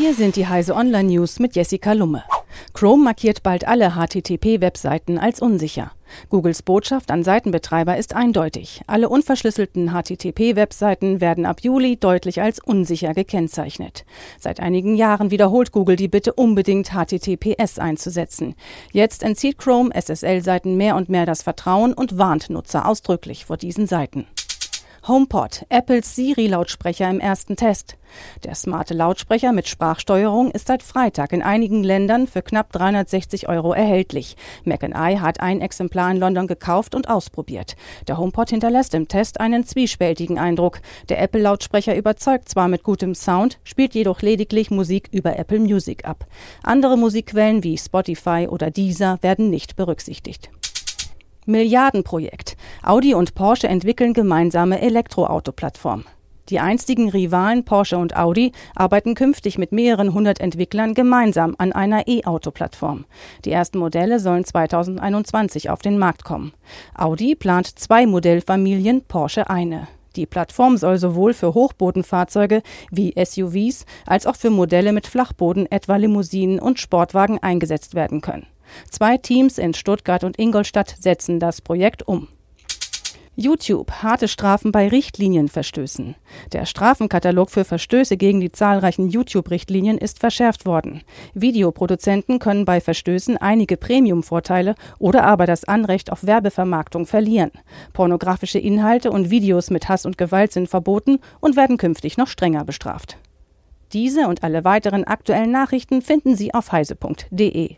Hier sind die Heise Online News mit Jessica Lumme. Chrome markiert bald alle HTTP-Webseiten als unsicher. Googles Botschaft an Seitenbetreiber ist eindeutig. Alle unverschlüsselten HTTP-Webseiten werden ab Juli deutlich als unsicher gekennzeichnet. Seit einigen Jahren wiederholt Google die Bitte, unbedingt HTTPS einzusetzen. Jetzt entzieht Chrome SSL-Seiten mehr und mehr das Vertrauen und warnt Nutzer ausdrücklich vor diesen Seiten. HomePod, Apples Siri-Lautsprecher im ersten Test. Der smarte Lautsprecher mit Sprachsteuerung ist seit Freitag in einigen Ländern für knapp 360 Euro erhältlich. McI hat ein Exemplar in London gekauft und ausprobiert. Der HomePod hinterlässt im Test einen zwiespältigen Eindruck. Der Apple-Lautsprecher überzeugt zwar mit gutem Sound, spielt jedoch lediglich Musik über Apple Music ab. Andere Musikquellen wie Spotify oder Deezer werden nicht berücksichtigt. Milliardenprojekt. Audi und Porsche entwickeln gemeinsame Elektroauto-Plattform. Die einstigen Rivalen Porsche und Audi arbeiten künftig mit mehreren hundert Entwicklern gemeinsam an einer E-Auto-Plattform. Die ersten Modelle sollen 2021 auf den Markt kommen. Audi plant zwei Modellfamilien, Porsche eine. Die Plattform soll sowohl für Hochbodenfahrzeuge wie SUVs als auch für Modelle mit Flachboden, etwa Limousinen und Sportwagen eingesetzt werden können. Zwei Teams in Stuttgart und Ingolstadt setzen das Projekt um. YouTube harte Strafen bei Richtlinienverstößen. Der Strafenkatalog für Verstöße gegen die zahlreichen YouTube-Richtlinien ist verschärft worden. Videoproduzenten können bei Verstößen einige Premium-Vorteile oder aber das Anrecht auf Werbevermarktung verlieren. Pornografische Inhalte und Videos mit Hass und Gewalt sind verboten und werden künftig noch strenger bestraft. Diese und alle weiteren aktuellen Nachrichten finden Sie auf heise.de.